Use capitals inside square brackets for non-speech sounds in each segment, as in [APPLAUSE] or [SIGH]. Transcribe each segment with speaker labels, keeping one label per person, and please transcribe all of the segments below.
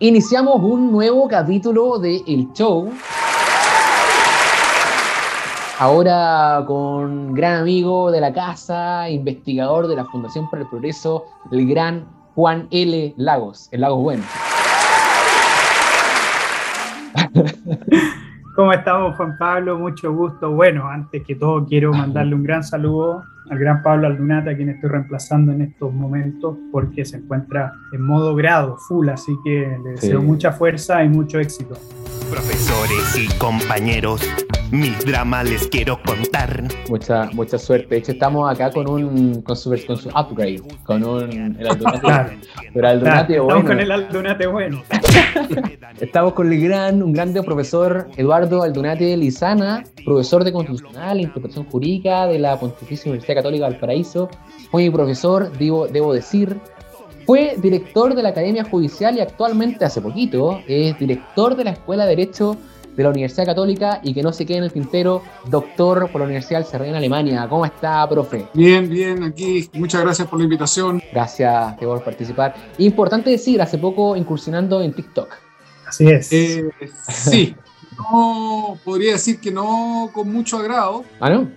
Speaker 1: Iniciamos un nuevo capítulo de El Show. Ahora con gran amigo de la casa, investigador de la Fundación para el Progreso, el gran Juan L. Lagos, el Lagos Bueno.
Speaker 2: ¿Cómo estamos, Juan Pablo? Mucho gusto. Bueno, antes que todo quiero mandarle un gran saludo al gran Pablo Aldunata, a quien estoy reemplazando en estos momentos, porque se encuentra en modo grado, full, así que le deseo mucha fuerza y mucho éxito.
Speaker 3: Profesores y compañeros, mis dramas les quiero contar.
Speaker 1: Mucha, mucha suerte. De hecho, estamos acá con un con su, con su upgrade, con un el Aldunate.
Speaker 2: pero Aldunate bueno. Estamos con el Aldunate bueno. [LAUGHS]
Speaker 1: estamos con el gran, un grande profesor Eduardo Aldunate Lizana, profesor de Constitucional e Interpretación Jurídica de la Pontificia Universidad Católica del Paraíso. Fue profesor, debo, debo decir, fue director de la Academia Judicial y actualmente, hace poquito, es director de la Escuela de Derecho de la Universidad Católica y que no se quede en el tintero, doctor por la Universidad del en Alemania. ¿Cómo está, profe?
Speaker 4: Bien, bien, aquí. Muchas gracias por la invitación.
Speaker 1: Gracias por participar. Importante decir, hace poco incursionando en TikTok.
Speaker 2: Así es.
Speaker 4: Eh, sí, [LAUGHS] no podría decir que no con mucho agrado.
Speaker 1: ¿Ah, no?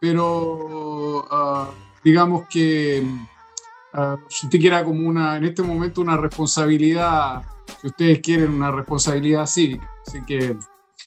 Speaker 4: pero uh, digamos que uh, si usted quiera como una, en este momento una responsabilidad, si ustedes quieren una responsabilidad cívica. Así que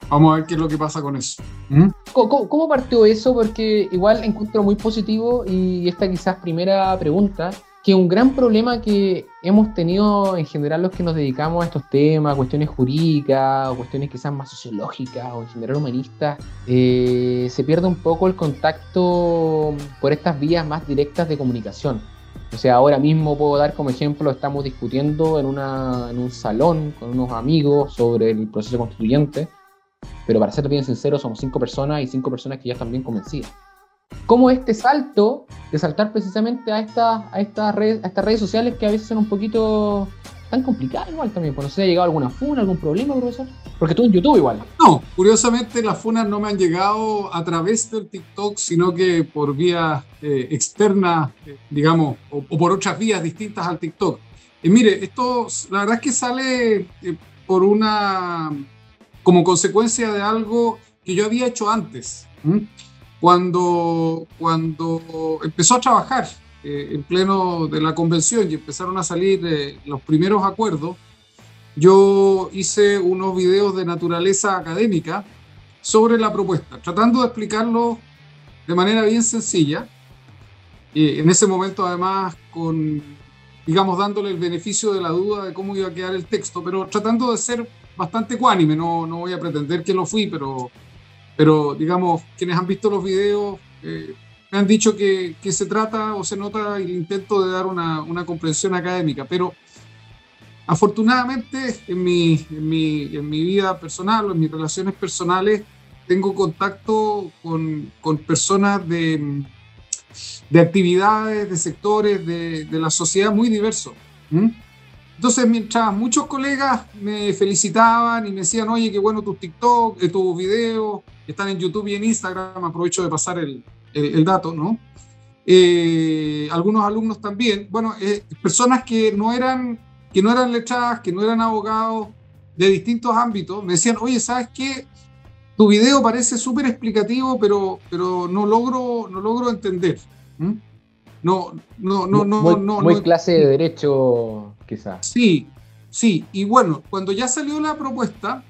Speaker 4: vamos a ver qué es lo que pasa con eso.
Speaker 1: ¿Mm? ¿Cómo, ¿Cómo, partió eso? Porque igual encuentro muy positivo y esta quizás primera pregunta que un gran problema que hemos tenido en general los que nos dedicamos a estos temas, cuestiones jurídicas, o cuestiones quizás más sociológicas o en general humanistas, eh, se pierde un poco el contacto por estas vías más directas de comunicación. O sea, ahora mismo puedo dar como ejemplo, estamos discutiendo en, una, en un salón con unos amigos sobre el proceso constituyente, pero para ser bien sincero, somos cinco personas y cinco personas que ya están bien convencidas. Cómo este salto de saltar precisamente a, esta, a, estas redes, a estas redes sociales que a veces son un poquito tan complicadas igual también, pues no sé, ha llegado alguna funa, algún problema, profesor. Porque tú en YouTube igual.
Speaker 4: No, curiosamente las funas no me han llegado a través del TikTok, sino que por vías eh, externas, eh, digamos, o, por otras vías distintas al TikTok. Mire, esto la verdad es que sale eh, por una, como consecuencia de algo que yo había hecho antes cuando, cuando empezó a trabajar eh, en pleno de la convención y empezaron a salir eh, los primeros acuerdos, yo hice unos videos de naturaleza académica sobre la propuesta, tratando de explicarlo de manera bien sencilla. y en ese momento, además, con, digamos, dándole el beneficio de la duda de cómo iba a quedar el texto, pero tratando de ser bastante ecuánime, no, no voy a pretender que lo fui, pero pero, digamos, quienes han visto los videos eh, me han dicho que, que, se trata o se nota el intento de dar una, una comprensión académica. Pero, afortunadamente, en mi, en mi, en mi vida personal o en mis relaciones personales, tengo contacto con, con personas de, de, actividades, de sectores de, de, la sociedad muy diversos. Entonces, mientras muchos colegas me felicitaban y me decían, oye, qué bueno tus TikTok, eh, tus videos, están en YouTube y en Instagram, aprovecho de pasar el, el, dato, ¿no? Eh, algunos alumnos también, bueno, eh, personas que no eran que no eran letradas, que no eran abogados de distintos ámbitos, me decían, oye, ¿sabes qué? Tu video parece súper explicativo, pero, pero no, logro, no logro entender. No, no, no, no,
Speaker 1: muy,
Speaker 4: no.
Speaker 1: Muy clase de derecho, quizás.
Speaker 4: Sí, sí. Y bueno, cuando ya salió la propuesta,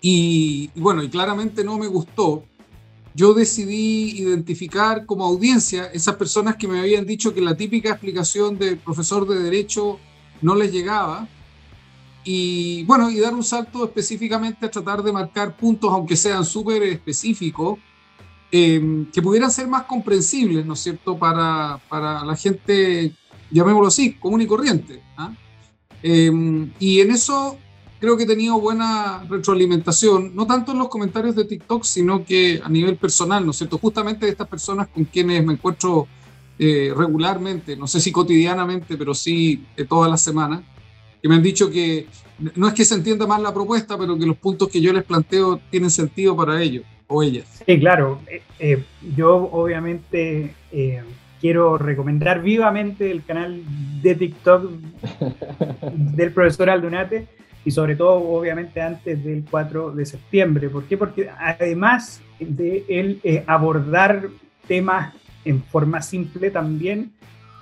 Speaker 4: y, bueno, y claramente no me gustó, yo decidí identificar como audiencia esas personas que me habían dicho que la típica explicación del profesor de derecho no les llegaba. Y bueno, y dar un salto específicamente a tratar de marcar puntos, aunque sean súper específicos, eh, que pudieran ser más comprensibles, ¿no es cierto?, para, para la gente, llamémoslo así, común y corriente. ¿ah? Eh, y en eso creo que he tenido buena retroalimentación, no tanto en los comentarios de TikTok, sino que a nivel personal, ¿no es cierto? Justamente de estas personas con quienes me encuentro eh, regularmente, no sé si cotidianamente, pero sí eh, todas las semanas, que me han dicho que no es que se entienda más la propuesta, pero que los puntos que yo les planteo tienen sentido para ellos o ellas.
Speaker 2: Sí, claro. Eh, yo obviamente quiero recomendar vivamente el canal de TikTok [LAUGHS] del profesor Aldunate y sobre todo, obviamente, antes del 4 de septiembre. ¿Por qué? Porque además de él eh, abordar temas en forma simple, también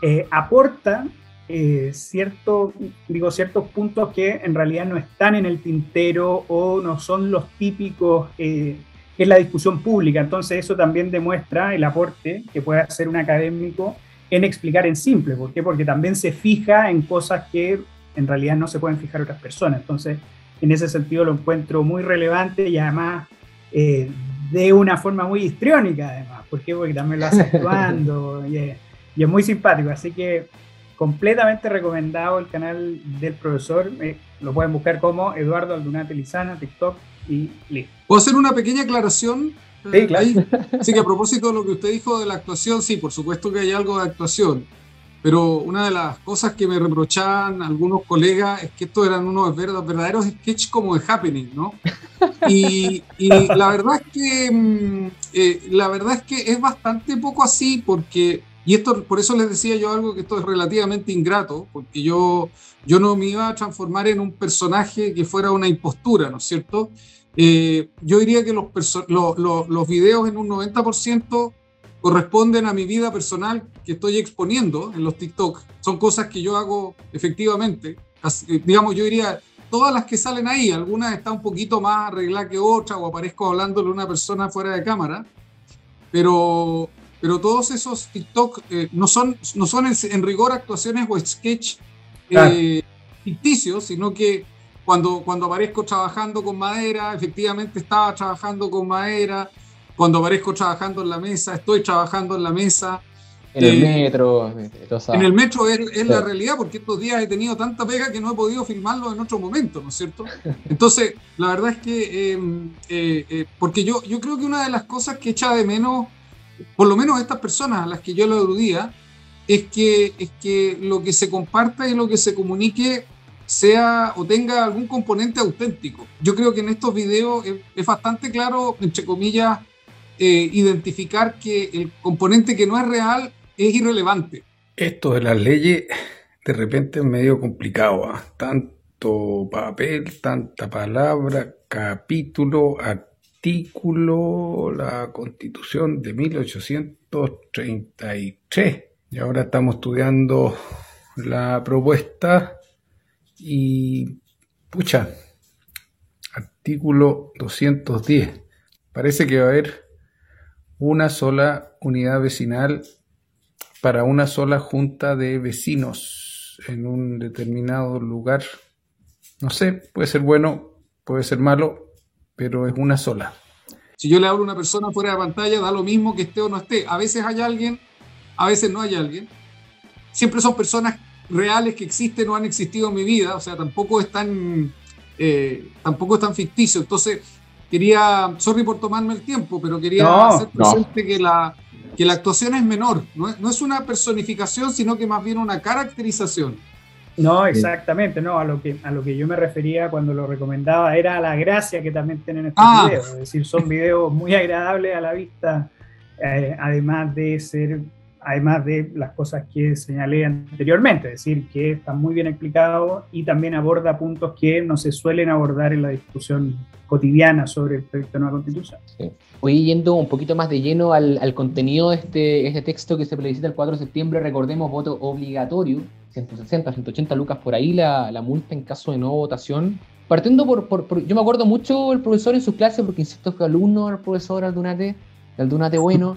Speaker 2: eh, aporta eh, cierto, digo, ciertos puntos que en realidad no están en el tintero o no son los típicos en la discusión pública. Entonces eso también demuestra el aporte que puede hacer un académico en explicar en simple. ¿Por qué? Porque también se fija en cosas que en realidad no se pueden fijar otras personas. Entonces, en ese sentido lo encuentro muy relevante y además eh, de una forma muy histriónica, además. ¿Por qué? Porque también lo hace [LAUGHS] actuando y, es, muy simpático. Así que completamente recomendado el canal del profesor. Eh, lo pueden buscar como Eduardo Aldunate Lizana, TikTok y listo.
Speaker 4: ¿Puedo hacer una pequeña aclaración?
Speaker 2: Sí, claro.
Speaker 4: Sí, que a propósito de lo que usted dijo de la actuación, sí, por supuesto que hay algo de actuación. Pero una de las cosas que me reprochaban algunos colegas es que estos eran unos verdaderos sketches como de happening, ¿no? [LAUGHS] Y, la verdad es que mm, eh, la verdad es que es bastante poco así porque y esto por eso les decía yo algo que esto es relativamente ingrato porque yo yo no me iba a transformar en un personaje que fuera una impostura, ¿no es cierto? Eh, yo diría que los, los, los videos en un 90% corresponden a mi vida personal que estoy exponiendo en los TikTok. Son cosas que yo hago efectivamente. Eh, digamos, yo diría, todas las que salen ahí, algunas están un poquito más arregladas que otras o aparezco hablándole a una persona fuera de cámara, pero, pero todos esos TikTok eh, no son, no son en, rigor actuaciones o sketch eh, ficticios, sino que cuando, cuando aparezco trabajando con madera, efectivamente estaba trabajando con madera, cuando aparezco trabajando en la mesa, estoy trabajando en la mesa.
Speaker 1: En el eh, metro.
Speaker 4: En el metro es, la realidad, porque estos días he tenido tanta pega que no he podido filmarlo en otro momento, ¿no es cierto? Entonces, la verdad es que, em, eh, eh, porque yo, yo creo que una de las cosas que echa de menos, por lo menos estas personas a las que yo lo aludía, es que, es que lo que se comparta y lo que se comunique sea o tenga algún componente auténtico. Yo creo que en estos videos es bastante claro, entre comillas, eh, identificar que el componente que no es real es irrelevante.
Speaker 5: Esto de las leyes de repente es medio complicado. ¿ah? Tanto papel, tanta palabra, capítulo, artículo, la constitución de 1833. Y ahora estamos estudiando la propuesta y, pucha, artículo 210. Parece que va a haber una sola unidad vecinal para una sola junta de vecinos en un determinado lugar. No sé, puede ser bueno, puede ser malo, pero es una sola.
Speaker 4: Si yo le hablo a una persona fuera de pantalla, da lo mismo que esté o no esté. A veces hay alguien, a veces no hay alguien. Siempre son personas reales que existen o han existido en mi vida, o sea, tampoco están, eh, tampoco están ficticios. Entonces, quería, sorry por tomarme el tiempo, pero quería hacer presente que, la, que la actuación es menor, no es, no es, una personificación, sino que más bien una caracterización.
Speaker 2: No, exactamente, no, a lo, que, a lo que yo me refería cuando lo recomendaba era a la gracia que también tienen estos ah. videos, es decir, son videos muy agradables a la vista, eh, además de ser además de las cosas que señalé anteriormente, es decir, que está muy bien explicado y también aborda puntos que no se suelen abordar en la discusión cotidiana sobre el proyecto de nueva constitución.
Speaker 1: Sí. Hoy yendo un poquito más de lleno al, al contenido de este, este, texto que se plebiscita el 4 de septiembre, recordemos voto obligatorio, 160, 180 lucas por ahí la, la multa en caso de no votación. Partiendo por, por, yo me acuerdo mucho el profesor en sus clases, porque insisto, fue alumno del profesor Aldunate, Aldunate bueno,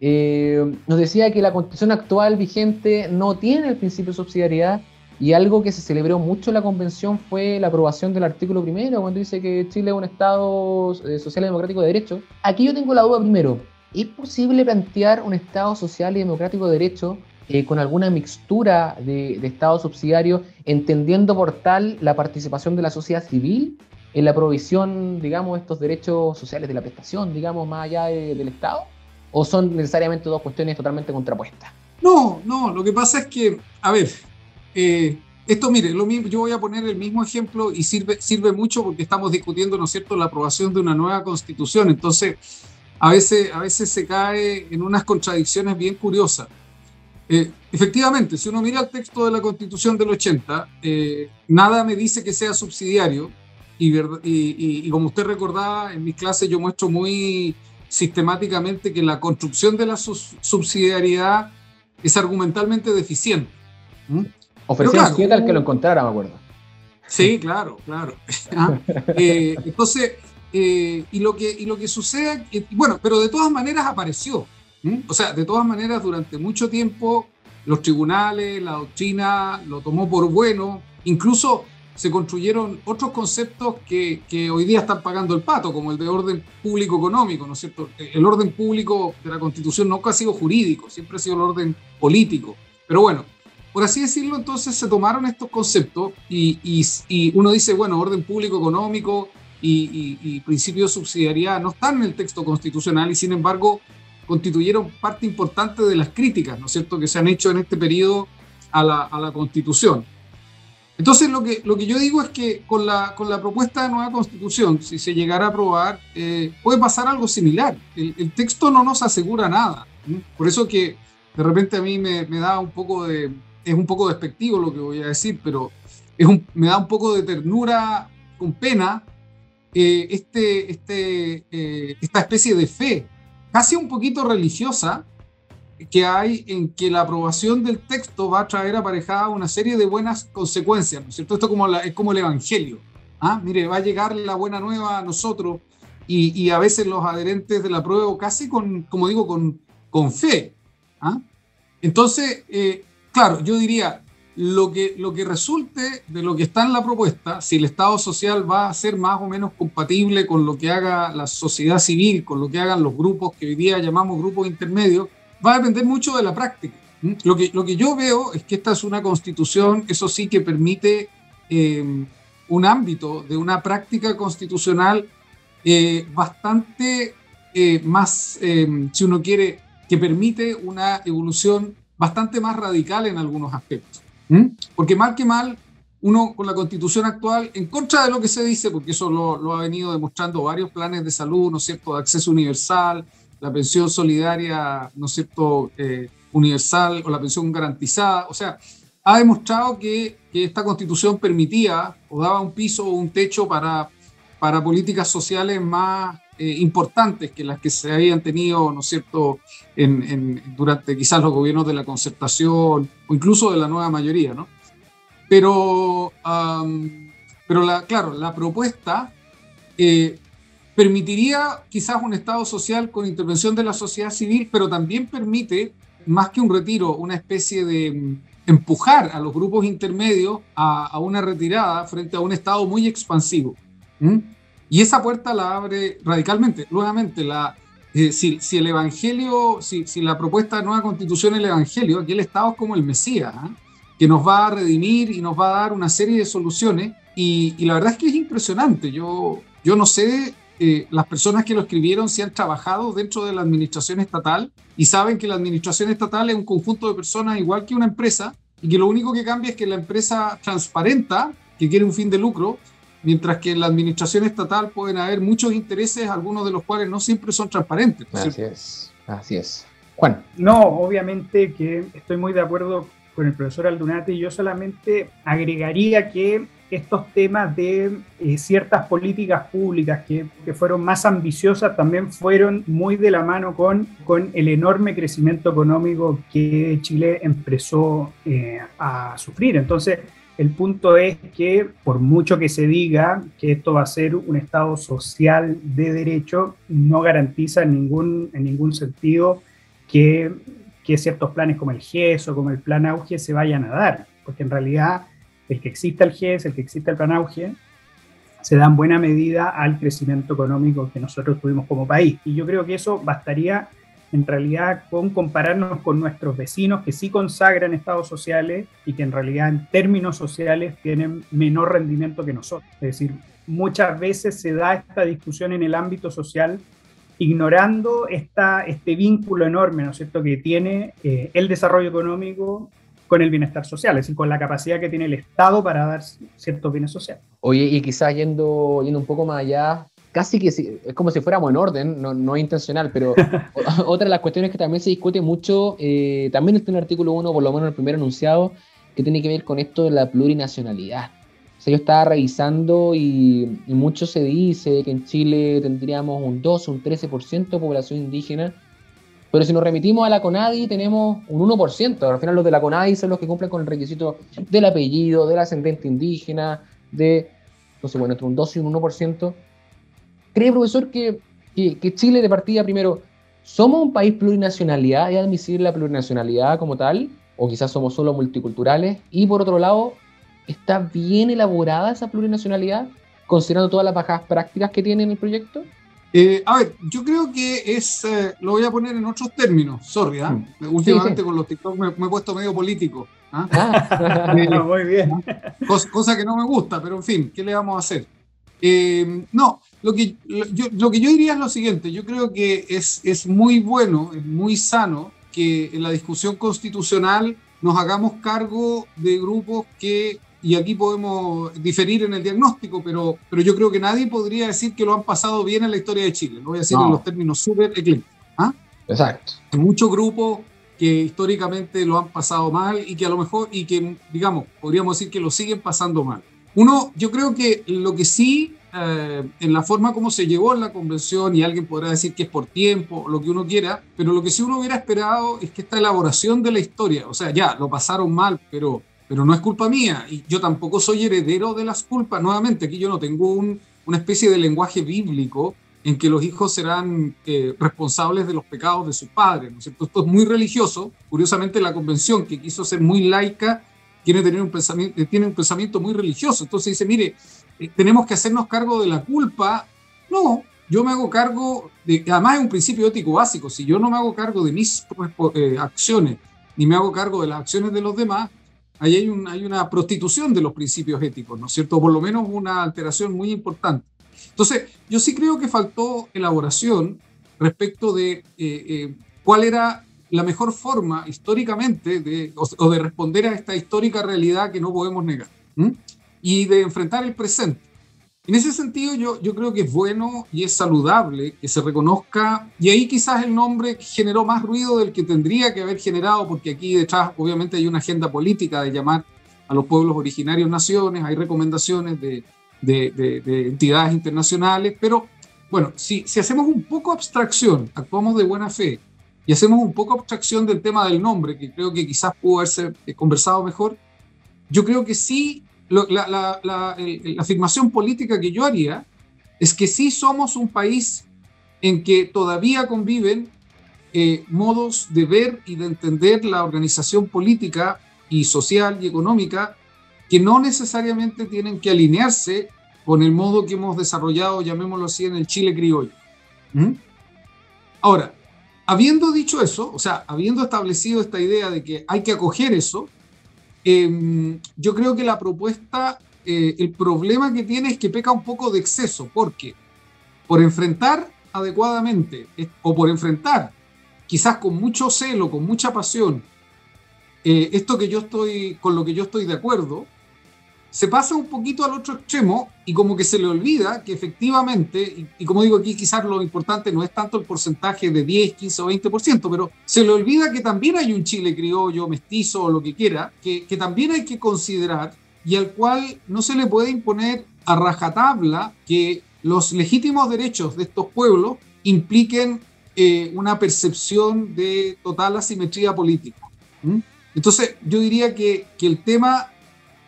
Speaker 1: eh, nos decía que la constitución actual vigente no tiene el principio de subsidiariedad y algo que se celebró mucho en la convención fue la aprobación del artículo primero, cuando dice que Chile es un Estado eh, social y democrático de derecho. Aquí yo tengo la duda primero, ¿es posible plantear un Estado social y democrático de derecho eh, con alguna mixtura de, Estado subsidiario, entendiendo por tal la participación de la sociedad civil en la provisión, digamos, estos derechos sociales de la prestación, digamos, más allá del Estado? ¿O son necesariamente dos cuestiones totalmente contrapuestas?
Speaker 4: No, no, lo que pasa es que, a ver, eh, esto, mire, lo mismo, yo voy a poner el mismo ejemplo y sirve, sirve mucho porque estamos discutiendo, ¿no es cierto?, la aprobación de una nueva constitución. Entonces, a veces, a veces se cae en unas contradicciones bien curiosas. Eh, efectivamente, si uno mira el texto de la Constitución del 80, eh, nada me dice que sea subsidiario y, y, como usted recordaba, en mis clases yo muestro muy sistemáticamente que la construcción de la subsidiariedad es argumentalmente deficiente.
Speaker 1: ¿Mm? Ofrecía al que lo encontrara, me acuerdo.
Speaker 4: Sí, claro, claro. [LAUGHS] Ah, eh, entonces, y, lo que, y lo que sucede, bueno, pero de todas maneras apareció. ¿Mm? O sea, de todas maneras, durante mucho tiempo los tribunales, la doctrina lo tomó por bueno, incluso se construyeron otros conceptos que, que, hoy día están pagando el pato, como el de orden público económico, ¿no es cierto? El orden público de la Constitución nunca ha sido jurídico, siempre ha sido el orden político. Pero bueno, por así decirlo, entonces se tomaron estos conceptos y, y, uno dice, bueno, orden público económico y, y principio de subsidiariedad no están en el texto constitucional y sin embargo constituyeron parte importante de las críticas, ¿no es cierto?, que se han hecho en este periodo a la Constitución. Entonces, lo que, lo que yo digo es que con la, con la propuesta de nueva Constitución, si se llegara a aprobar, eh, puede pasar algo similar. El, texto no nos asegura nada. Por eso que de repente a mí me, me, da un poco de... Es un poco despectivo lo que voy a decir, pero es me da un poco de ternura con pena eh, este, este, eh, esta especie de fe casi un poquito religiosa que hay en que la aprobación del texto va a traer aparejada una serie de buenas consecuencias, ¿no es cierto? Esto como es como el Evangelio. ¿ah? Mire, va a llegar la buena nueva a nosotros y, a veces los adherentes de la prueba casi con, como digo, con, con fe. ¿ah? Entonces, eh, claro, yo diría, lo que, lo que resulte de lo que está en la propuesta, si el Estado social va a ser más o menos compatible con lo que haga la sociedad civil, con lo que hagan los grupos que hoy día llamamos grupos intermedios, va a depender mucho de la práctica. Lo que, lo que yo veo es que esta es una constitución, eso sí, que permite em, un ámbito de una práctica constitucional eh, bastante eh, más, em, si uno quiere, que permite una evolución bastante más radical en algunos aspectos. ¿Mm? Porque mal que mal, uno con la constitución actual, en contra de lo que se dice, porque eso lo, ha venido demostrando varios planes de salud, ¿no es cierto?, de acceso universal, la pensión solidaria, ¿no es cierto?, eh, universal o la pensión garantizada, o sea, ha demostrado que, que, esta constitución permitía o daba un piso o un techo para, para políticas sociales más eh, importantes que las que se habían tenido, ¿no es cierto?, en, durante quizás los gobiernos de la concertación o incluso de la nueva mayoría, ¿no? Pero, pero la, claro, la propuesta eh, permitiría quizás un Estado social con intervención de la sociedad civil, pero también permite, más que un retiro, una especie de mm, empujar a los grupos intermedios a, una retirada frente a un Estado muy expansivo. Y esa puerta la abre radicalmente. Nuevamente, la, eh, si, el Evangelio, si, si, la propuesta de nueva constitución es el Evangelio, aquí el Estado es como el Mesías, ¿ah? que nos va a redimir y nos va a dar una serie de soluciones. Y, la verdad es que es impresionante. Yo, yo no sé eh, las personas que lo escribieron si han trabajado dentro de la administración estatal y saben que la administración estatal es un conjunto de personas igual que una empresa y que lo único que cambia es que la empresa transparenta, que quiere un fin de lucro, mientras que en la administración estatal pueden haber muchos intereses, algunos de los cuales no siempre son transparentes.
Speaker 1: Así es, así es. Juan.
Speaker 2: No, obviamente que estoy muy de acuerdo con el profesor Aldunate y yo solamente agregaría que estos temas de eh, ciertas políticas públicas que, que, fueron más ambiciosas también fueron muy de la mano con, con el enorme crecimiento económico que Chile empezó eh, a sufrir. Entonces, el punto es que por mucho que se diga que esto va a ser un Estado social de derecho, no garantiza en ningún, en ningún sentido que, que ciertos planes como el GES o como el Plan Auge se vayan a dar, porque en realidad el que exista el GES, el que exista el Plan Auge, se da en buena medida al crecimiento económico que nosotros tuvimos como país. Y yo creo que eso bastaría en realidad con compararnos con nuestros vecinos que sí consagran estados sociales y que en realidad en términos sociales tienen menor rendimiento que nosotros. Es decir, muchas veces se da esta discusión en el ámbito social ignorando esta, este vínculo enorme, ¿no es cierto?, que tiene eh, el desarrollo económico con el bienestar social, es decir, con la capacidad que tiene el Estado para dar ciertos bienes sociales.
Speaker 1: Oye, y quizás yendo, yendo un poco más allá, casi que es como si fuéramos en orden, no, no es intencional, pero [LAUGHS] otra de las cuestiones que también se discute mucho, eh, también está en el artículo 1, por lo menos el primer enunciado, que tiene que ver con esto de la plurinacionalidad. O sea, yo estaba revisando y, y mucho se dice que en Chile tendríamos un 2, un 13% de población indígena, pero si nos remitimos a la CONADI tenemos un 1%. Al final los de la CONADI son los que cumplen con el requisito del apellido, del ascendente indígena, de, no bueno, entre un 2 y un 1%. ¿Cree, profesor, que, que, Chile de partida, primero, somos un país plurinacionalidad? ¿Es admisible la plurinacionalidad como tal? ¿O quizás somos solo multiculturales? Y por otro lado, ¿está bien elaborada esa plurinacionalidad, considerando todas las bajas prácticas que tiene en el proyecto?
Speaker 4: Eh, a ver, yo creo que es, eh, lo voy a poner en otros términos, sorry, ¿ah? mm. últimamente con los TikTok me, he puesto medio político. ¿ah?
Speaker 2: Ah. [LAUGHS] muy bien.
Speaker 4: Cosa, que no me gusta, pero en fin, ¿qué le vamos a hacer? no, lo que, yo, lo que yo diría es lo siguiente, yo creo que es, es muy bueno, es muy sano que en la discusión constitucional nos hagamos cargo de grupos que, y aquí podemos diferir en el diagnóstico, pero, pero yo creo que nadie podría decir que lo han pasado bien en la historia de Chile, lo voy a decir en los términos súper eclécticos. ¿ah?
Speaker 1: Exacto.
Speaker 4: Hay muchos grupos que históricamente lo han pasado mal y que a lo mejor, y que, digamos, podríamos decir que lo siguen pasando mal. Uno, yo creo que lo que sí eh, en la forma como se llegó en la convención, y alguien podrá decir que es por tiempo, lo que uno quiera, pero lo que sí uno hubiera esperado es que esta elaboración de la historia, o sea, ya, lo pasaron mal, pero, pero no es culpa mía, y yo tampoco soy heredero de las culpas, nuevamente, aquí yo no tengo una especie de lenguaje bíblico en que los hijos serán eh, responsables de los pecados de sus padres, ¿no es cierto? Esto es muy religioso, curiosamente la convención, que quiso ser muy laica, tiene, tener un pensamiento, tiene un pensamiento muy religioso, entonces dice, mire, eh, tenemos que hacernos cargo de la culpa. No, yo me hago cargo, de, además es un principio ético básico, si yo no me hago cargo de mis eh, acciones, ni me hago cargo de las acciones de los demás, ahí hay, un, hay una prostitución de los principios éticos, ¿no es cierto? Por lo menos una alteración muy importante. Entonces, yo sí creo que faltó elaboración respecto de eh, cuál era la mejor forma históricamente de, o, de responder a esta histórica realidad que no podemos negar y de enfrentar el presente. En ese sentido, yo, yo creo que es bueno y es saludable que se reconozca, y ahí quizás el nombre generó más ruido del que tendría que haber generado, porque aquí detrás obviamente hay una agenda política de llamar a los pueblos originarios naciones, hay recomendaciones de, de, de, entidades internacionales, pero bueno, si, si hacemos un poco abstracción, actuamos de buena fe, y hacemos un poco abstracción del tema del nombre, que creo que quizás pudo haberse conversado mejor, yo creo que sí la, afirmación política que yo haría es que sí somos un país en que todavía conviven eh, modos de ver y de entender la organización política y social y económica que no necesariamente tienen que alinearse con el modo que hemos desarrollado, llamémoslo así, en el Chile criollo. ¿Mm? Ahora, habiendo dicho eso, o sea, habiendo establecido esta idea de que hay que acoger eso, Em, yo creo que la propuesta, eh, el problema que tiene es que peca un poco de exceso, porque por enfrentar adecuadamente o por enfrentar quizás con mucho celo, con mucha pasión, eh, esto que yo estoy, con lo que yo estoy de acuerdo, se pasa un poquito al otro extremo y como que se le olvida que efectivamente, y, como digo aquí, quizás lo importante no es tanto el porcentaje de 10, 15 o 20%, pero se le olvida que también hay un Chile criollo, mestizo o lo que quiera, que, que también hay que considerar y al cual no se le puede imponer a rajatabla que los legítimos derechos de estos pueblos impliquen eh, una percepción de total asimetría política. Entonces, yo diría que, que el tema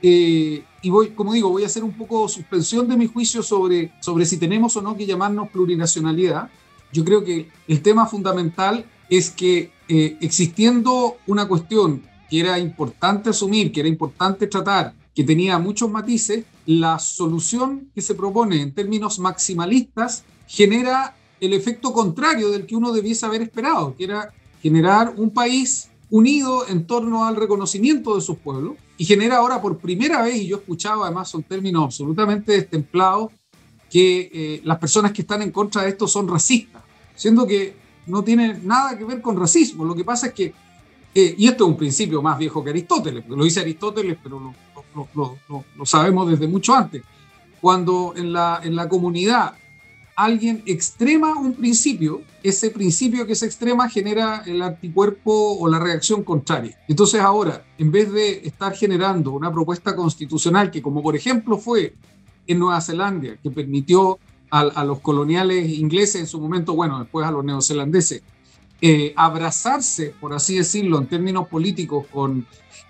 Speaker 4: eh, y voy, como digo, voy a hacer un poco suspensión de mi juicio sobre, sobre si tenemos o no que llamarnos plurinacionalidad. Yo creo que el tema fundamental es que eh, existiendo una cuestión que era importante asumir, que era importante tratar, que tenía muchos matices, la solución que se propone en términos maximalistas genera el efecto contrario del que uno debiese haber esperado, que era generar un país unido en torno al reconocimiento de sus pueblos y genera ahora por primera vez, y yo escuchaba además son términos absolutamente destemplados, que eh, las personas que están en contra de esto son racistas, siendo que no tiene nada que ver con racismo. Lo que pasa es que, eh, y esto es un principio más viejo que Aristóteles, lo dice Aristóteles, pero lo, lo, sabemos desde mucho antes, cuando en la, en la comunidad alguien extrema un principio, ese principio que se extrema genera el anticuerpo o la reacción contraria. Entonces ahora, en vez de estar generando una propuesta constitucional que como por ejemplo fue en Nueva Zelanda, que permitió a, los coloniales ingleses en su momento, bueno, después a los neozelandeses, eh, abrazarse, por así decirlo, en términos políticos con,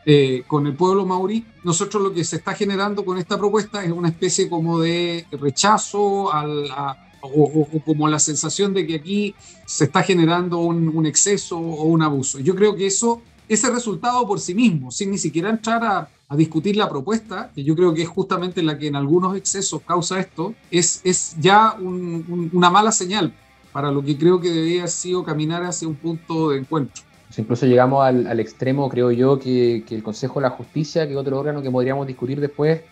Speaker 4: eh, con el pueblo maorí, nosotros lo que se está generando con esta propuesta es una especie como de rechazo a, o, como la sensación de que aquí se está generando un, exceso o un abuso. Yo creo que eso, ese resultado por sí mismo, sin ni siquiera entrar a, discutir la propuesta, que yo creo que es justamente la que en algunos excesos causa esto, es, es ya una mala señal para lo que creo que debería haber sido caminar hacia un punto de encuentro.
Speaker 1: Incluso llegamos al, extremo, creo yo, que, que, el Consejo de la Justicia, que es otro órgano que podríamos discutir después,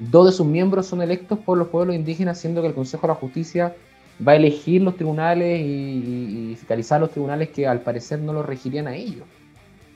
Speaker 1: Dos de sus miembros son electos por los pueblos indígenas, siendo que el Consejo de la Justicia va a elegir los tribunales y, fiscalizar los tribunales que al parecer no los regirían a ellos.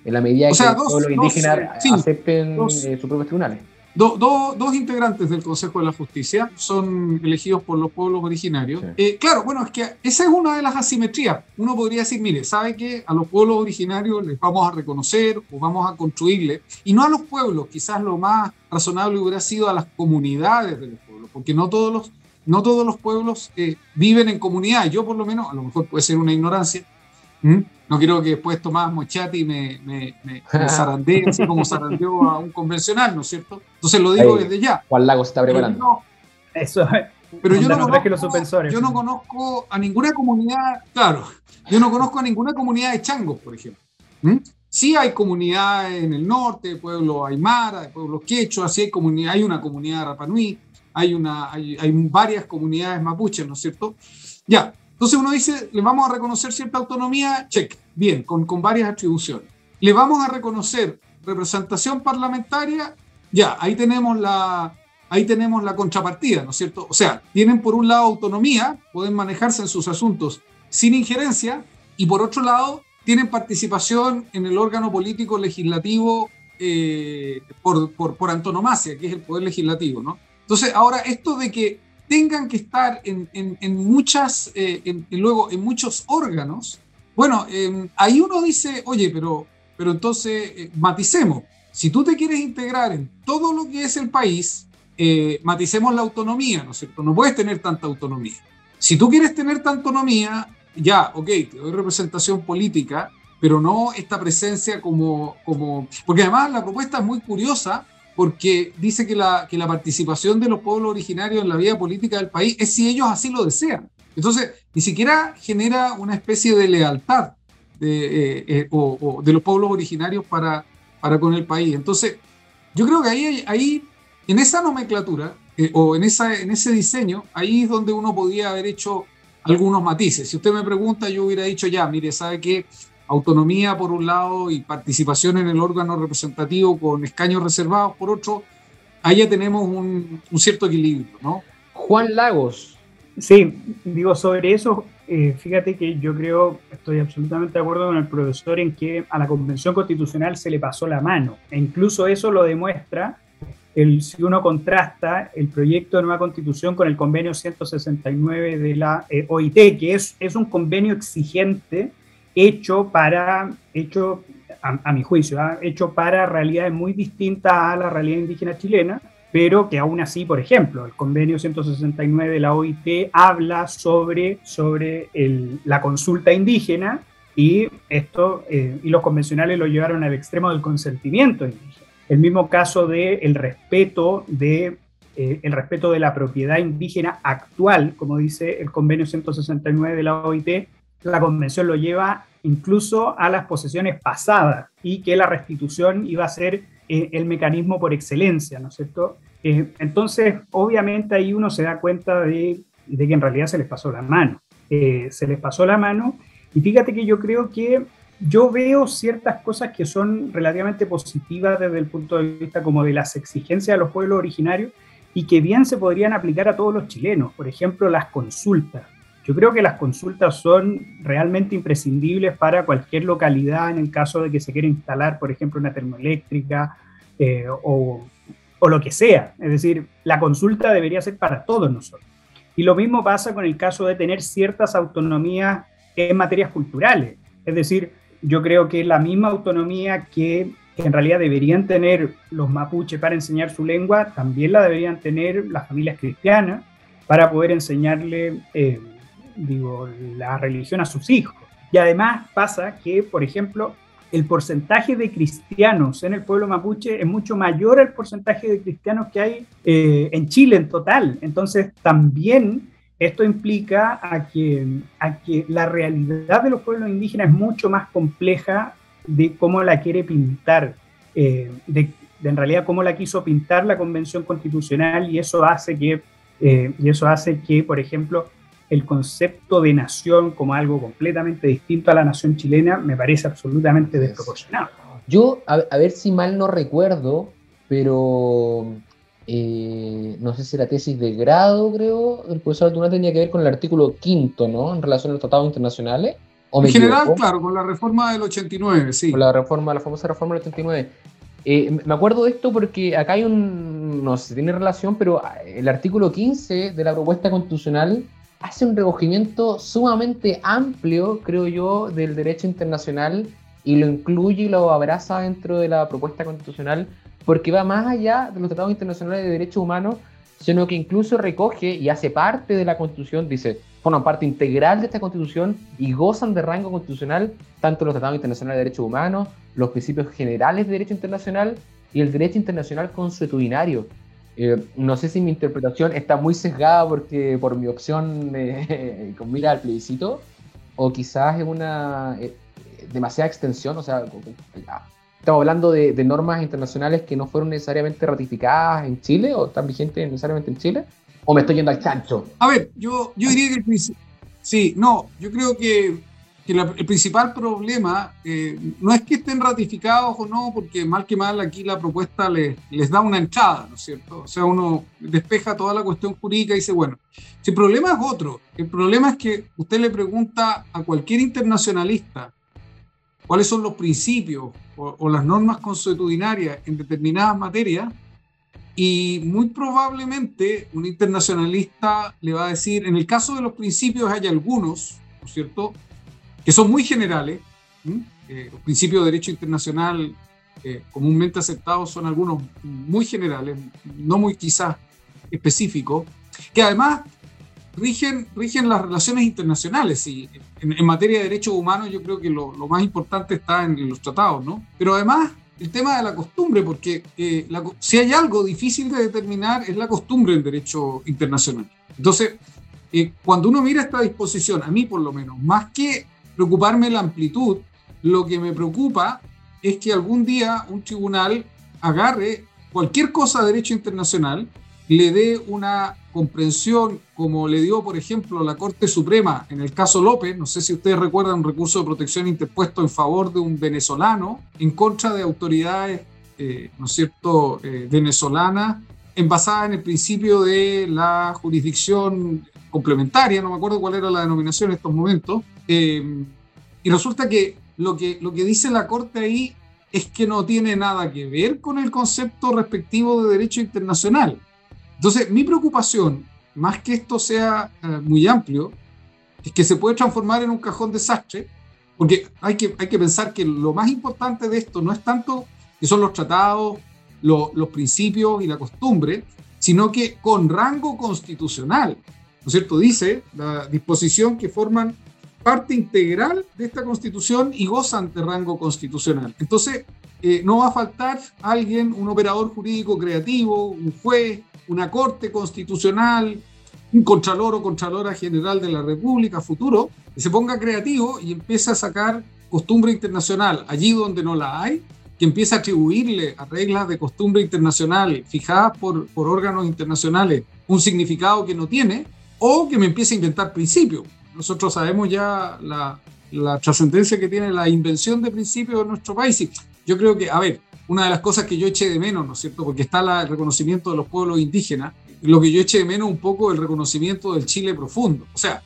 Speaker 1: En la medida que los pueblos indígenas acepten eh, sus propios tribunales
Speaker 4: dos integrantes del Consejo de la Justicia son elegidos por los pueblos originarios. Eh, claro, bueno, es que esa es una de las asimetrías. Uno podría decir, mire, ¿sabe que a los pueblos originarios les vamos a reconocer o vamos a construirle? Y no a los pueblos, quizás lo más razonable hubiera sido a las comunidades de los pueblos, porque no todos los, no todos los pueblos eh, viven en comunidad. Yo por lo menos, a lo mejor puede ser una ignorancia, no quiero que después Tomás Mochati me, me, me, zarandee así como zarandeó a un convencional, ¿no es cierto? Entonces lo digo desde ya.
Speaker 1: Juan Lago se está preparando.
Speaker 2: Eso
Speaker 4: pero yo no, conozco, yo no conozco a ninguna comunidad, claro, yo no conozco a ninguna comunidad de changos, por ejemplo. Sí hay comunidades en el norte, pueblo aymara, pueblo quechua, sí hay, comunidad, hay una comunidad de Rapanui, hay, una, hay, hay varias comunidades mapuches, ¿no es cierto? Ya, entonces uno dice, le vamos a reconocer cierta autonomía, check, bien, con, con varias atribuciones. Le vamos a reconocer representación parlamentaria, ya, ahí tenemos la, ahí tenemos la contrapartida, ¿no es cierto? O sea, tienen por un lado autonomía, pueden manejarse en sus asuntos sin injerencia, y por otro lado, tienen participación en el órgano político legislativo eh, por, por, por, antonomasia, que es el poder legislativo, ¿no? Entonces, ahora, esto de que tengan que estar en, en, muchas, eh, luego en muchos órganos, bueno, em, ahí uno dice, oye, pero, pero entonces eh, maticemos. Si tú te quieres integrar en todo lo que es el país, eh, maticemos la autonomía, ¿no es cierto? No puedes tener tanta autonomía. Si tú quieres tener tanta autonomía, ya, ok, te doy representación política, pero no esta presencia como, como... Porque además la propuesta es muy curiosa porque dice que la, participación de los pueblos originarios en la vida política del país es si ellos así lo desean. Entonces, ni siquiera genera una especie de lealtad de, eh, eh, los pueblos originarios para, con el país. Entonces, yo creo que ahí, ahí en esa nomenclatura eh, o en, ese diseño, ahí es donde uno podría haber hecho algunos matices. Si usted me pregunta, yo hubiera dicho ya, mire, ¿sabe qué? Autonomía por un lado y participación en el órgano representativo con escaños reservados por otro, ahí ya tenemos un, cierto equilibrio, ¿no?
Speaker 1: Juan Lagos.
Speaker 2: Sí, digo, sobre eso, eh, fíjate que yo creo, estoy absolutamente de acuerdo con el profesor en que a la Convención Constitucional se le pasó la mano, e incluso eso lo demuestra el, si uno contrasta el proyecto de nueva constitución con el convenio 169 de la eh, OIT, que es, es un convenio exigente hecho para, hecho a, mi juicio, ¿ah? hecho para realidades muy distintas a la realidad indígena chilena, pero que aún así, por ejemplo, el convenio 169 de la OIT habla sobre, sobre la consulta indígena y, esto, eh, y los convencionales lo llevaron al extremo del consentimiento indígena. El mismo caso del el respeto de eh, el respeto de la propiedad indígena actual, como dice el convenio 169 de la OIT, la convención lo lleva incluso a las posesiones pasadas y que la restitución iba a ser eh, el mecanismo por excelencia, ¿no es cierto? Eh, entonces, obviamente ahí uno se da cuenta de, que en realidad se les pasó la mano. Eh, se les pasó la mano y fíjate que yo creo que yo veo ciertas cosas que son relativamente positivas desde el punto de vista como de las exigencias de los pueblos originarios y que bien se podrían aplicar a todos los chilenos. Por ejemplo, las consultas. Yo creo que las consultas son realmente imprescindibles para cualquier localidad en el caso de que se quiera instalar, por ejemplo, una termoeléctrica eh, o, lo que sea. Es decir, la consulta debería ser para todos nosotros. Y lo mismo pasa con el caso de tener ciertas autonomías en materias culturales. Es decir, yo creo que la misma autonomía que, en realidad deberían tener los mapuches para enseñar su lengua, también la deberían tener las familias cristianas para poder enseñarle, eh, digo, la religión a sus hijos. Y además pasa que, por ejemplo, el porcentaje de cristianos en el pueblo mapuche es mucho mayor al porcentaje de cristianos que hay eh, en Chile en total. Entonces, también esto implica a que, a que la realidad de los pueblos indígenas es mucho más compleja de cómo la quiere pintar, eh, de, en realidad cómo la quiso pintar la Convención Constitucional y eso hace que, eh, y eso hace que por ejemplo, el concepto de nación como algo completamente distinto a la nación chilena me parece absolutamente desproporcionado.
Speaker 1: Yo, a, ver si mal no recuerdo, pero eh, no sé si la tesis de grado, creo, del profesor Altuna tenía que ver con el artículo quinto, ¿no? En relación a los tratados internacionales.
Speaker 4: en general, claro, con la reforma del 89, sí.
Speaker 1: Con la reforma, la famosa reforma del 89. Eh, me acuerdo de esto porque acá hay un, no sé si tiene relación, pero el artículo 15 de la propuesta constitucional hace un recogimiento sumamente amplio, creo yo, del derecho internacional y lo incluye y lo abraza dentro de la propuesta constitucional porque va más allá de los tratados internacionales de derechos humanos, sino que incluso recoge y hace parte de la constitución, dice, forman parte integral de esta constitución y gozan de rango constitucional tanto los tratados internacionales de derechos humanos, los principios generales de derecho internacional y el derecho internacional consuetudinario. Eh, no sé si mi interpretación está muy sesgada porque por mi opción eh, [LAUGHS] con mira al plebiscito, o quizás es una eh, demasiada extensión, o sea, ah, estamos hablando de, normas internacionales que no fueron necesariamente ratificadas en Chile o están vigentes necesariamente en Chile, o me estoy yendo al chancho.
Speaker 4: A ver, yo, yo diría que sí, no, yo creo que que el principal problema eh, no es que estén ratificados o no, porque mal que mal aquí la propuesta les, les da una entrada, ¿no es cierto? O sea, uno despeja toda la cuestión jurídica y dice, bueno, si el problema es otro, el problema es que usted le pregunta a cualquier internacionalista cuáles son los principios o, o las normas consuetudinarias en determinadas materias, y muy probablemente un internacionalista le va a decir, en el caso de los principios hay algunos, ¿no es cierto?, que son muy generales. Eh, los principios de derecho internacional eh, comúnmente aceptados son algunos muy generales, no muy quizás específicos, que además rigen, rigen las relaciones internacionales. Y en, materia de derechos humanos yo creo que lo, más importante está en, los tratados, ¿no? Pero además el tema de la costumbre, porque eh, si hay algo difícil de determinar es la costumbre en derecho internacional. Entonces, cuando uno mira esta disposición, a mí por lo menos, más que preocuparme la amplitud. Lo que me preocupa es que algún día un tribunal agarre cualquier cosa de derecho internacional, le dé una comprensión como le dio, por ejemplo, la Corte Suprema en el caso López, no sé si ustedes recuerdan un recurso de protección interpuesto en favor de un venezolano en contra de autoridades, eh, ¿no cierto?, eh, venezolanas, en basada en el principio de la jurisdicción complementaria, no me acuerdo cuál era la denominación en estos momentos, eh, y resulta que lo, que lo que dice la Corte ahí es que no tiene nada que ver con el concepto respectivo de derecho internacional. Entonces, mi preocupación, más que esto sea eh, muy amplio, es que se puede transformar en un cajón desastre, porque hay que, hay que pensar que lo más importante de esto no es tanto que son los tratados, los principios y la costumbre, sino que con rango constitucional. ¿No es cierto? Dice la disposición que forman parte integral de esta constitución y gozan de rango constitucional. Entonces, eh, no va a faltar alguien, un operador jurídico creativo, un juez, una corte constitucional, un contralor o contralora general de la República futuro, que se ponga creativo y empiece a sacar costumbre internacional allí donde no la hay, que empiece a atribuirle a reglas de costumbre internacional fijadas por, por órganos internacionales un significado que no tiene, o que me empiece a inventar principios nosotros sabemos ya la, trascendencia que tiene la invención de principios en nuestro país. Y yo creo que, a ver, una de las cosas que yo eché de menos, ¿no es cierto? Porque está el reconocimiento de los pueblos indígenas, lo que yo eché de menos un poco el reconocimiento del Chile profundo. O sea,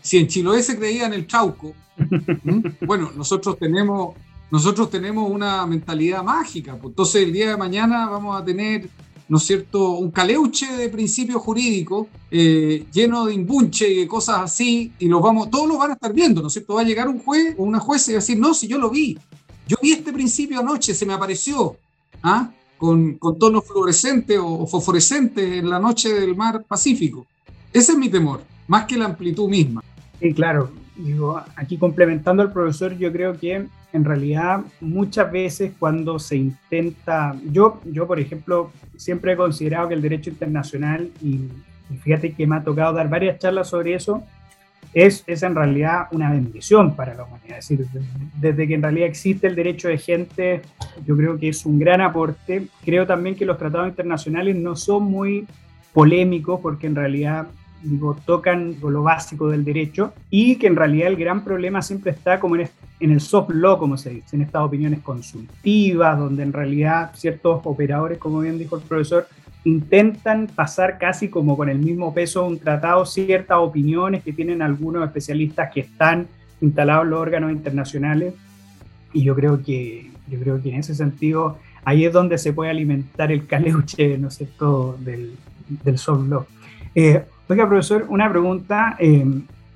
Speaker 4: si en Chiloé se creía en el Chauco, [LAUGHS] bueno, nosotros tenemos, nosotros tenemos una mentalidad mágica. Pues entonces el día de mañana vamos a tener ¿no es cierto?, un caleuche de principios jurídicos eh, lleno de imbunche y de cosas así, y los vamos, todos los van a estar viendo, ¿no es cierto? Va a llegar un juez o una jueza y va a decir, no, si yo lo vi, yo vi este principio anoche, se me apareció, ¿ah? Con, con tonos fluorescentes o fosforescentes en la noche del mar Pacífico. Ese es mi temor, más que la amplitud misma.
Speaker 2: Sí, claro. Digo, aquí complementando al profesor, yo creo que en realidad muchas veces cuando se intenta, yo, yo por ejemplo, siempre he considerado que el derecho internacional, y, fíjate que me ha tocado dar varias charlas sobre eso, es, es, en realidad una bendición para la humanidad. Es decir, desde que en realidad existe el derecho de gente, yo creo que es un gran aporte. Creo también que los tratados internacionales no son muy polémicos porque en realidad digo, tocan lo básico del derecho y que en realidad el gran problema siempre está como en, en el soft law, como se dice, en estas opiniones consultivas, donde en realidad ciertos operadores, como bien dijo el profesor, intentan pasar casi como con el mismo peso un tratado ciertas opiniones que tienen algunos especialistas que están instalados en los órganos internacionales y yo creo que yo creo que en ese sentido ahí es donde se puede alimentar el caleuche, ¿no es cierto?, del, del soft law. Eh, Oiga, profesor, una pregunta. Eh,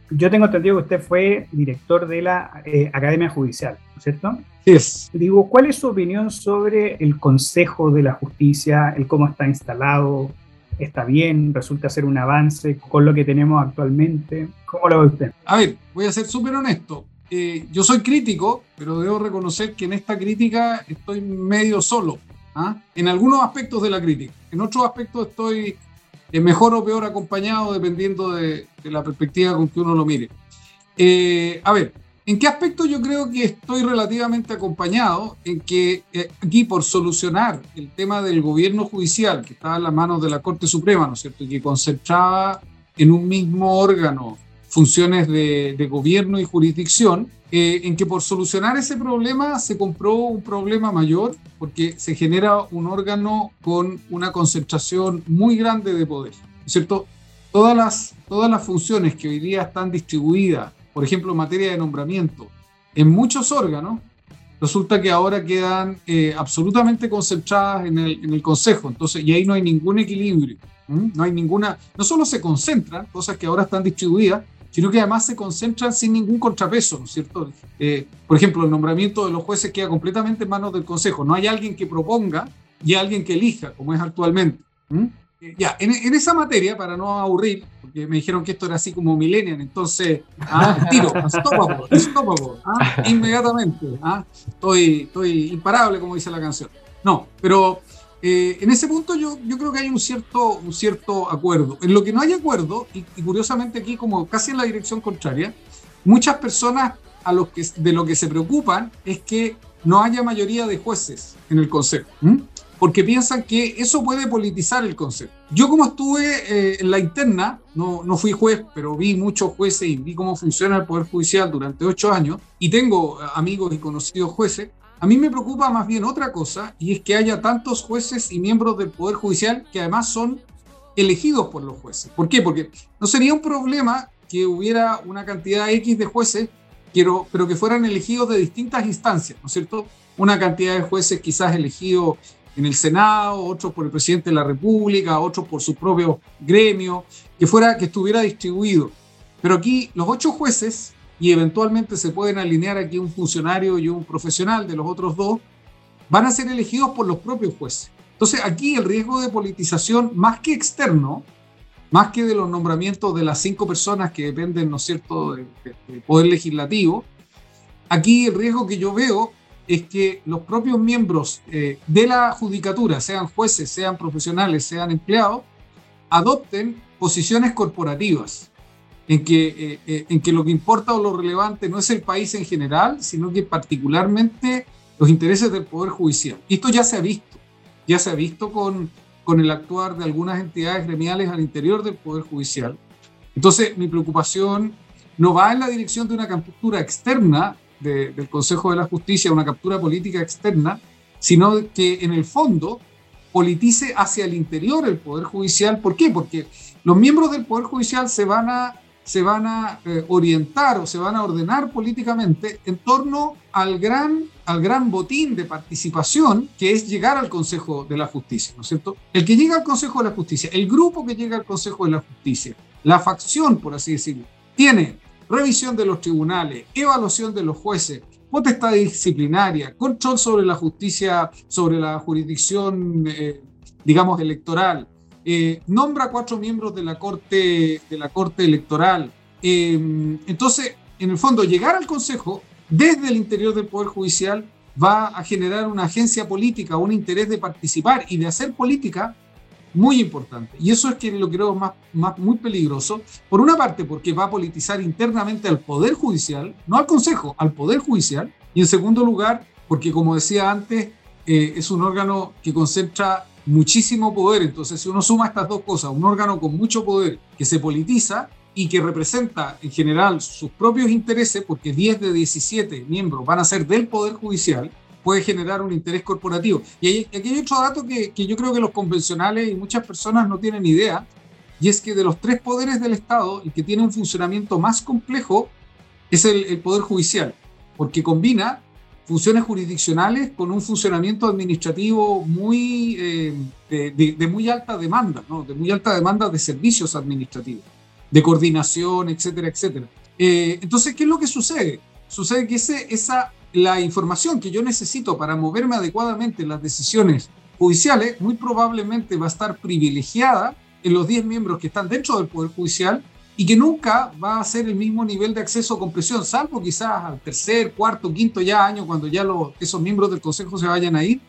Speaker 2: yo tengo entendido que usted fue director de la eh, Academia Judicial, ¿no es cierto?
Speaker 4: Sí.
Speaker 2: Digo, ¿cuál es su opinión sobre el Consejo de la Justicia, el cómo está instalado? ¿Está bien? ¿Resulta ser un avance con lo que tenemos actualmente? ¿Cómo lo ve usted?
Speaker 4: A ver, voy a ser súper honesto. Eh, yo soy crítico, pero debo reconocer que en esta crítica estoy medio solo. ¿ah? En algunos aspectos de la crítica. En otros aspectos estoy es mejor o peor acompañado dependiendo de, la perspectiva con que uno lo mire. Eh, a ver, ¿en qué aspecto yo creo que estoy relativamente acompañado? En que eh, aquí por solucionar el tema del gobierno judicial, que estaba en las manos de la Corte Suprema, ¿no es cierto? Y que concentraba en un mismo órgano funciones de, gobierno y jurisdicción, eh, en que por solucionar ese problema se compró un problema mayor, porque se genera un órgano con una concentración muy grande de poder, ¿cierto? Todas las, todas las funciones que hoy día están distribuidas, por ejemplo, en materia de nombramiento, en muchos órganos, resulta que ahora quedan eh, absolutamente concentradas en el, en el, Consejo. Entonces, y ahí no hay ningún equilibrio. No hay ninguna, no solo se concentran, cosas que ahora están distribuidas, sino que además se concentran sin ningún contrapeso, ¿no es cierto? Eh, por ejemplo, el nombramiento de los jueces queda completamente en manos del Consejo. No hay alguien que proponga y alguien que elija, como es actualmente. Eh, ya, en, esa materia, para no aburrir, porque me dijeron que esto era así como millennial, entonces, ah, [LAUGHS] tiro, estómago, estómago, ah, inmediatamente. Ah, estoy, estoy imparable, como dice la canción. No, pero eh, en ese punto yo, yo creo que hay un cierto, un cierto acuerdo. En lo que no hay acuerdo, y, curiosamente aquí como casi en la dirección contraria, muchas personas a los que, de lo que se preocupan es que no haya mayoría de jueces en el Consejo, porque piensan que eso puede politizar el Consejo. Yo como estuve eh, en la interna, no, no fui juez, pero vi muchos jueces y vi cómo funciona el Poder Judicial durante ocho años, y tengo amigos y conocidos jueces, a mí me preocupa más bien otra cosa, y es que haya tantos jueces y miembros del Poder Judicial que además son elegidos por los jueces. ¿Por qué? Porque no sería un problema que hubiera una cantidad X de jueces, pero, pero que fueran elegidos de distintas instancias, ¿no es cierto? Una cantidad de jueces quizás elegidos en el Senado, otros por el presidente de la República, otros por su propio gremio, que fuera que estuviera distribuido. Pero aquí los ocho jueces y eventualmente se pueden alinear aquí un funcionario y un profesional de los otros dos, van a ser elegidos por los propios jueces. Entonces aquí el riesgo de politización, más que externo, más que de los nombramientos de las cinco personas que dependen, ¿no es cierto?, del, poder legislativo, aquí el riesgo que yo veo es que los propios miembros eh, de la judicatura, sean jueces, sean profesionales, sean empleados, adopten posiciones corporativas en que, eh, eh, en que lo que importa o lo relevante no es el país en general, sino que particularmente los intereses del Poder Judicial. Esto ya se ha visto, ya se ha visto con, con el actuar de algunas entidades gremiales al interior del Poder Judicial. Entonces, mi preocupación no va en la dirección de una captura externa del Consejo de la Justicia, una captura política externa, sino que en el fondo politice hacia el interior el Poder Judicial. ¿Por qué? Porque los miembros del Poder Judicial se van a se van a eh, orientar o se van a ordenar políticamente en torno al gran, al gran botín de participación que es llegar al Consejo de la Justicia, ¿no es cierto? El que llega al Consejo de la Justicia, el grupo que llega al Consejo de la Justicia, la facción, por así decirlo, tiene revisión de los tribunales, evaluación de los jueces, potestad disciplinaria, control sobre la justicia, sobre la jurisdicción, eh, digamos, electoral, eh, nombra cuatro miembros de la Corte, de la corte Electoral. Eh, entonces, en el fondo, llegar al Consejo desde el interior del Poder Judicial va a generar una agencia política, un interés de participar y de hacer política muy importante. Y eso es que lo creo más, más, muy peligroso. Por una parte, porque va a politizar internamente al Poder Judicial, no al Consejo, al Poder Judicial. Y en segundo lugar, porque como decía antes, eh, es un órgano que concentra muchísimo poder. Entonces, si uno suma estas dos cosas, un órgano con mucho poder que se politiza y que representa en general sus propios intereses, porque 10 de 17 miembros van a ser del Poder Judicial, puede generar un interés corporativo. Y aquí hay otro dato que, que, yo creo que los convencionales y muchas personas no tienen idea, y es que de los tres poderes del Estado, el que tiene un funcionamiento más complejo es el, el Poder Judicial, porque combina funciones jurisdiccionales con un funcionamiento administrativo muy, eh, de, de, de, muy alta demanda, ¿no? de muy alta demanda de servicios administrativos, de coordinación, etcétera, etcétera. Eh, entonces, ¿qué es lo que sucede? Sucede que ese, esa, la información que yo necesito para moverme adecuadamente en las decisiones judiciales muy probablemente va a estar privilegiada en los 10 miembros que están dentro del Poder Judicial y que nunca va a ser el mismo nivel de acceso con presión, salvo quizás al tercer, cuarto, quinto ya año, cuando ya los, esos miembros del Consejo se vayan a ir,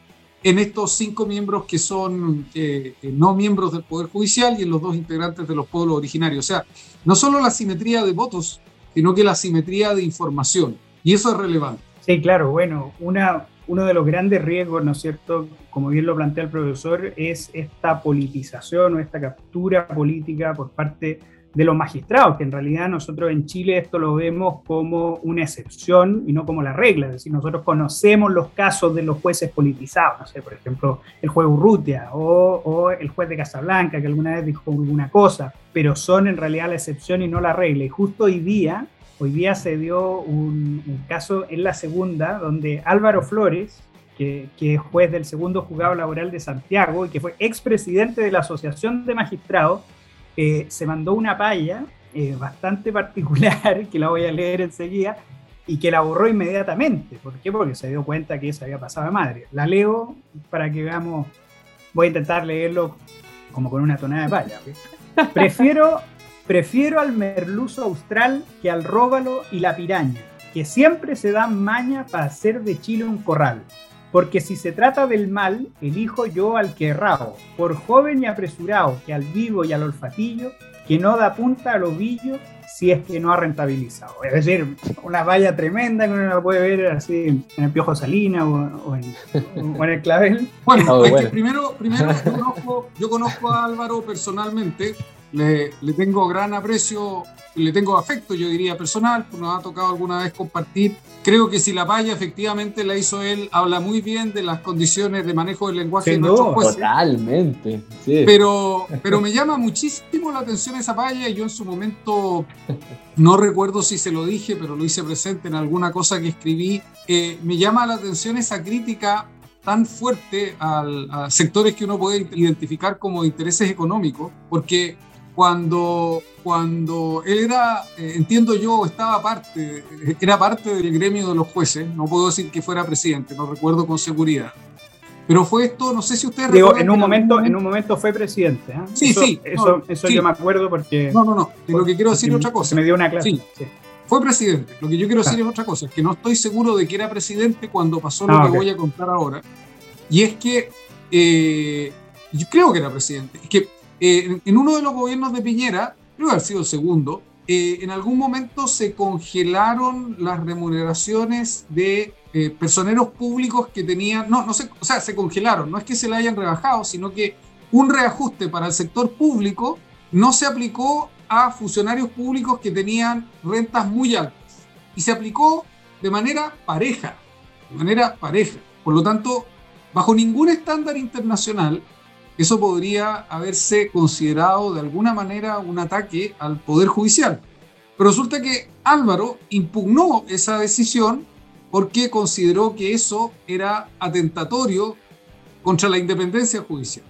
Speaker 4: en estos cinco miembros que son eh, no miembros del Poder Judicial y en los dos integrantes de los pueblos originarios. O sea, no solo la simetría de votos, sino que la simetría de información. Y eso es relevante.
Speaker 2: Sí, claro, bueno, una, uno de los grandes riesgos, ¿no es cierto?, como bien lo plantea el profesor, es esta politización o esta captura política por parte de los magistrados, que en realidad nosotros en Chile esto lo vemos como una excepción y no como la regla, es decir, nosotros conocemos los casos de los jueces politizados, no sé, por ejemplo, el juez Urrutia o, o el juez de Casablanca, que alguna vez dijo alguna cosa, pero son en realidad la excepción y no la regla. Y justo hoy día, hoy día se dio un, un caso en la segunda, donde Álvaro Flores, que, que, es juez del segundo juzgado laboral de Santiago y que fue expresidente de la Asociación de Magistrados, eh, se mandó una palla eh, bastante particular, [LAUGHS] que la voy a leer enseguida, y que la borró inmediatamente. ¿Por qué? Porque se dio cuenta que eso había pasado de madre. La leo para que veamos, voy a intentar leerlo como con una tonada de palla. ¿okay? [LAUGHS] Prefiero, prefiero al merluzo austral que al róbalo y la piraña, que siempre se dan maña para hacer de Chile un corral. Porque si se trata del mal, elijo yo al que errao, por joven y apresurado, que al vivo y al olfatillo, que no da punta al ovillo si es que no ha rentabilizado. Es decir, una valla tremenda que uno la puede ver así en el Piojo Salina o, o, en, o en, el Clavel.
Speaker 4: Bueno, oh, bueno. primero, primero yo, conozco, yo conozco a Álvaro personalmente, le, le, tengo gran aprecio, le tengo afecto, yo diría personal, pues nos ha tocado alguna vez compartir. Creo que si la palla efectivamente la hizo él, habla muy bien de las condiciones de manejo del lenguaje
Speaker 1: sí,
Speaker 4: de nuestros
Speaker 1: no,
Speaker 4: jueces.
Speaker 1: Totalmente. Sí.
Speaker 4: Pero, pero me llama muchísimo la atención esa palla y yo en su momento, no recuerdo si se lo dije, pero lo hice presente en alguna cosa que escribí. Eh, me llama la atención esa crítica tan fuerte al, a sectores que uno puede identificar como intereses económicos, porque cuando, cuando él era, eh, entiendo yo, estaba parte, era parte del gremio de los jueces, no puedo decir que fuera presidente, no recuerdo con seguridad. Pero fue esto, no sé si ustedes
Speaker 2: Digo, en un momento, en un momento fue presidente. ¿eh?
Speaker 4: Sí,
Speaker 2: eso,
Speaker 4: sí.
Speaker 2: Eso, no, eso sí. yo me acuerdo porque.
Speaker 4: No, no, no. Lo que quiero decir es otra cosa.
Speaker 2: Se me dio una clase.
Speaker 4: Sí. sí. Fue presidente. Lo que yo quiero decir es otra cosa. Es que no estoy seguro de que era presidente cuando pasó lo ah, que okay. voy a contar ahora. Y es que eh, yo creo que era presidente. Es que eh, en uno de los gobiernos de Piñera, creo haber sido el segundo, eh, en algún momento se congelaron las remuneraciones de eh, personeros públicos que tenían, no, no sé, o sea, se congelaron, no es que se le hayan rebajado, sino que un reajuste para el sector público no se aplicó a funcionarios públicos que tenían rentas muy altas y se aplicó de manera pareja, de manera pareja. Por lo tanto, bajo ningún estándar internacional, eso podría haberse considerado de alguna manera un ataque al Poder Judicial. Pero resulta que Álvaro impugnó esa decisión porque consideró que eso era atentatorio contra la independencia judicial.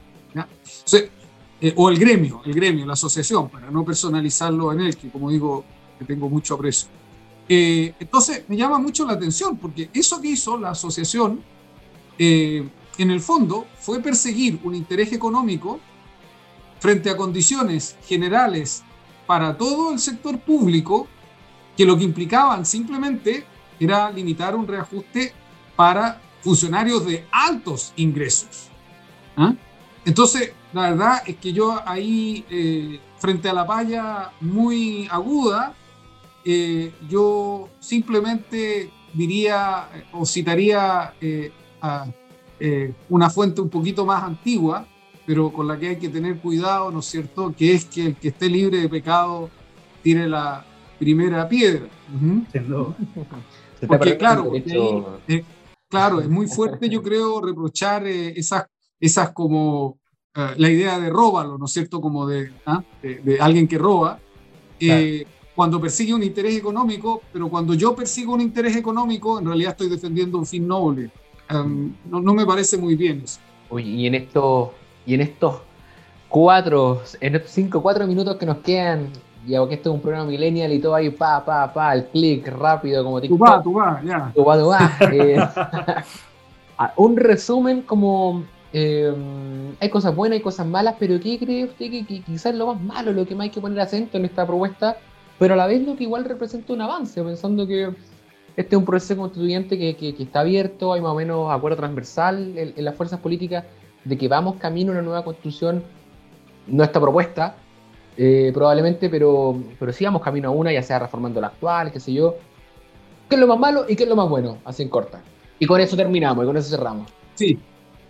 Speaker 4: Eh, o el gremio, el gremio, la asociación, para no personalizarlo en él, que como digo, que tengo mucho aprecio. Eh, entonces, me llama mucho la atención, porque eso que hizo la asociación, eh, en el fondo, fue perseguir un interés económico frente a condiciones generales para todo el sector público, que lo que implicaban simplemente era limitar un reajuste para funcionarios de altos ingresos. ¿Ah? Entonces, la verdad es que yo ahí, eh, frente a la valla muy aguda, eh, yo simplemente diría o citaría eh, a una fuente un poquito más antigua, pero con la que hay que tener cuidado, ¿no es cierto? Que es que el que esté libre de pecado tiene la primera piedra. Porque claro, claro, es muy fuerte, yo creo, reprochar esas, esas como la idea de róbalo, ¿no es cierto? Como de, ¿ah? de, alguien que roba cuando persigue un interés económico, pero cuando yo persigo un interés económico, en realidad estoy defendiendo un fin noble. Um, no, me parece muy bien eso.
Speaker 1: y en estos, y en estos cuatro, en estos cinco, cuatro minutos que nos quedan, ya que esto es un programa millennial y todo ahí, pa, pa, pa, el clic rápido, como
Speaker 4: TikTok. Tú va, tú va, ya.
Speaker 1: Tú va, tú va. Eh, [LAUGHS] un resumen como eh, hay cosas buenas, hay cosas malas, pero ¿qué cree usted que, que, quizás lo más malo, lo que más hay que poner acento en esta propuesta pero a la vez lo que igual representa un avance, pensando que este es un proceso constituyente que, está abierto, hay más o menos acuerdo transversal en, las fuerzas políticas de que vamos camino a una nueva constitución, no esta propuesta, eh, probablemente, pero, pero sí vamos camino a una, ya sea reformando la actual, qué sé yo. ¿Qué es lo más malo y qué es lo más bueno? Así en corta. Y con eso terminamos y con eso cerramos.
Speaker 4: Sí.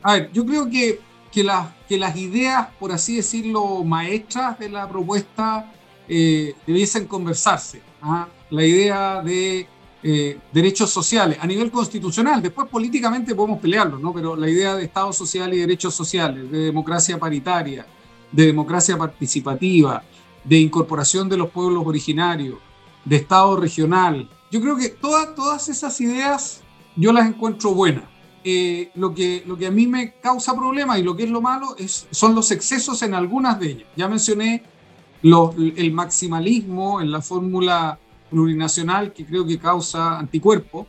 Speaker 4: A ver, yo creo que las ideas, por así decirlo, maestras de la propuesta eh, debiesen conversarse. ¿ah? La idea de eh, derechos sociales a nivel constitucional, después políticamente podemos pelearlo, ¿no? pero la idea de Estado social y derechos sociales, de democracia paritaria, de democracia participativa, de incorporación de los pueblos originarios, de Estado regional, yo creo que todas, todas esas ideas yo las encuentro buenas. Eh, lo, que, lo que a mí me causa problemas y lo que es lo malo es, son los excesos en algunas de ellas. Ya mencioné el maximalismo en la fórmula plurinacional que creo que causa anticuerpo,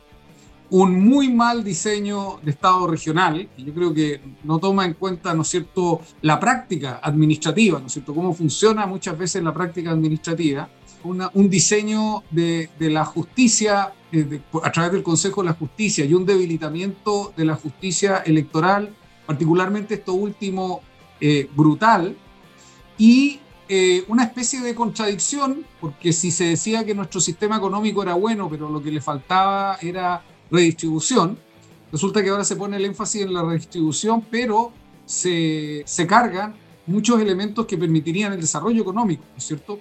Speaker 4: un muy mal diseño de Estado regional, que yo creo que no toma en cuenta, ¿no es cierto?, la práctica administrativa, ¿no es cierto?, cómo funciona muchas veces la práctica administrativa, un diseño de, la justicia eh, a través del Consejo de la Justicia y un debilitamiento de la justicia electoral, particularmente esto último eh, brutal, y eh, una especie de contradicción, porque si se decía que nuestro sistema económico era bueno, pero lo que le faltaba era redistribución, resulta que ahora se pone el énfasis en la redistribución, pero se, se cargan muchos elementos que permitirían el desarrollo económico, ¿no es cierto?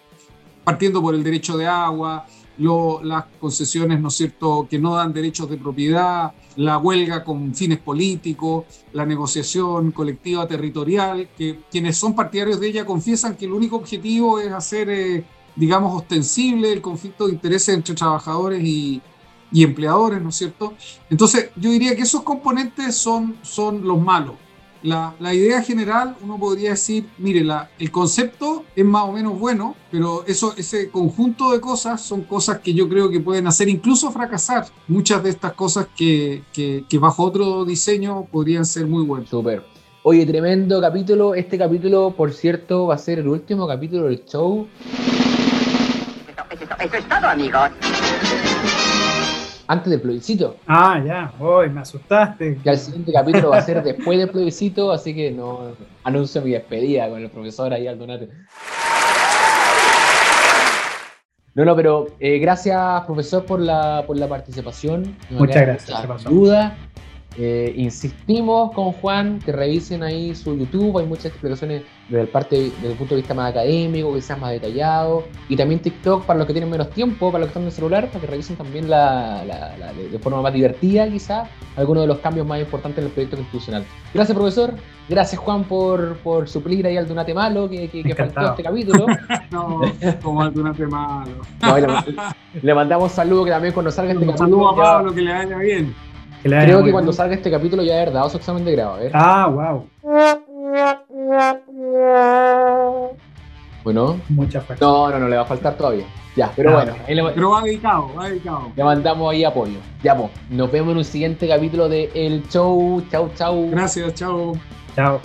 Speaker 4: Partiendo por el derecho de agua, las concesiones, ¿no es cierto?, que no dan derechos de propiedad, la huelga con fines políticos, la negociación colectiva territorial, que quienes son partidarios de ella confiesan que el único objetivo es hacer, eh, digamos, ostensible el conflicto de intereses entre trabajadores y, y, empleadores, ¿no es cierto? Entonces, yo diría que esos componentes son, son los malos la, idea general, uno podría decir, mire, la, el concepto es más o menos bueno, pero eso, ese conjunto de cosas son cosas que yo creo que pueden hacer incluso fracasar muchas de estas cosas que, que, bajo otro diseño podrían ser muy buenas.
Speaker 1: Súper. Oye, tremendo capítulo. Este capítulo, por cierto, va a ser el último capítulo del show. Eso, es todo, amigos antes del plebiscito.
Speaker 2: Ah, ya, hoy me asustaste.
Speaker 1: Que el siguiente capítulo va a ser después del plebiscito, así que no anuncio mi despedida con el profesor ahí al donate. No, no, pero eh, gracias, profesor, por la, por la participación.
Speaker 2: Muchas gracias.
Speaker 1: Duda. Eh, insistimos con Juan que revisen ahí su YouTube, hay muchas explicaciones desde el, parte, desde el punto de vista más académico, quizás más detallado, y también TikTok para los que tienen menos tiempo, para los que están en el celular, para que revisen también la, la- la- de, de forma más divertida quizás algunos de los cambios más importantes en el proyecto institucional. Gracias profesor, gracias Juan por, por suplir ahí al Donate Malo que, que, que faltó este capítulo. [LAUGHS]
Speaker 4: No, como alternate malo.
Speaker 1: No, le, le mandamos saludos que también cuando salga este
Speaker 4: Un
Speaker 1: capítulo.
Speaker 4: saludo a Pablo, que le vaya bien.
Speaker 2: Que
Speaker 1: creo que cuando
Speaker 2: bien.
Speaker 1: salga este capítulo ya haber dado su examen de grado. Ver.
Speaker 2: Ah, wow.
Speaker 1: Bueno,
Speaker 2: Mucha fuerza.
Speaker 1: no, no, no, le va a faltar todavía. Ya, pero
Speaker 2: Ah,
Speaker 1: bueno, ahí le,
Speaker 4: Pero va dedicado, va dedicado.
Speaker 1: le mandamos ahí apoyo. Ya, pues, nos vemos en un siguiente capítulo de El Show. Chau, chau.
Speaker 4: Gracias, chao.
Speaker 2: Chao.